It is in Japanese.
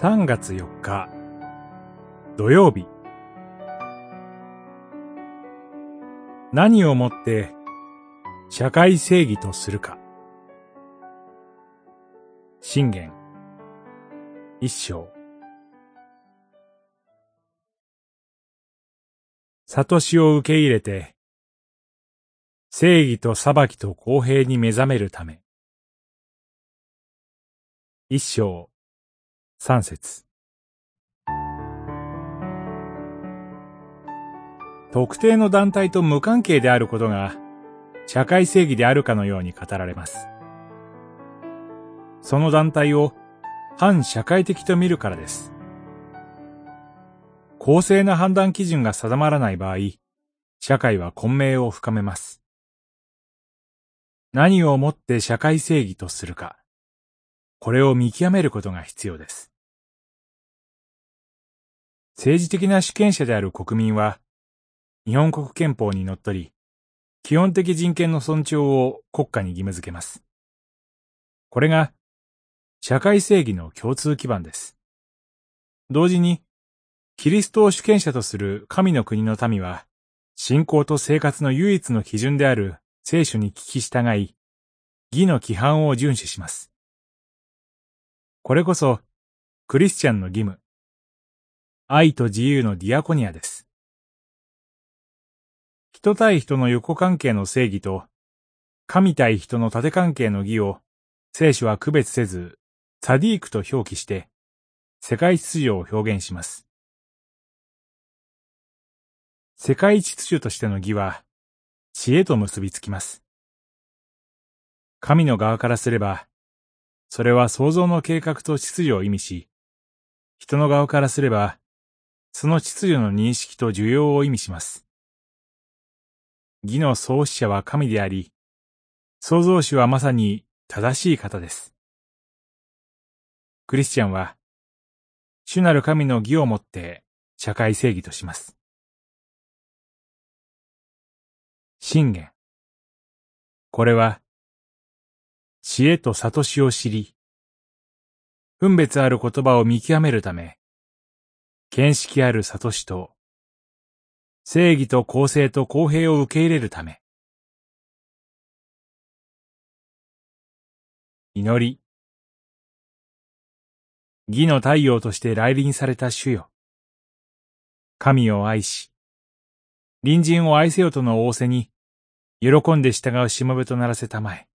3月4日土曜日。何をもって社会正義とするか。信玄。一章。悟しを受け入れて正義と裁きと公平に目覚めるため。一章。三節特定の団体と無関係であることが社会正義であるかのように語られます。その団体を反社会的と見るからです。公正な判断基準が定まらない場合、社会は混迷を深めます。何をもって社会正義とするか、これを見極めることが必要です。政治的な主権者である国民は、日本国憲法にのっとり、基本的人権の尊重を国家に義務付けます。これが、社会正義の共通基盤です。同時に、キリストを主権者とする神の国の民は、信仰と生活の唯一の基準である聖書に聞き従い、義の規範を遵守します。これこそ、クリスチャンの義務、愛と自由のディアコニアです。人対人の横関係の正義と、神対人の縦関係の義を、聖書は区別せず、サディークと表記して、世界秩序を表現します。世界秩序としての義は、知恵と結びつきます。神の側からすれば、それは創造の計画と秩序を意味し、人の側からすれば、その秩序の認識と需要を意味します。義の創始者は神であり、創造主はまさに正しい方です。クリスチャンは、主なる神の義をもって社会正義とします。信玄。これは、知恵と悟しを知り、分別ある言葉を見極めるため、見識ある悟しと、正義と公正と公平を受け入れるため。祈り。義の太陽として来臨された主よ。神を愛し、隣人を愛せよとの仰せに、喜んで従うしもべとならせたまえ。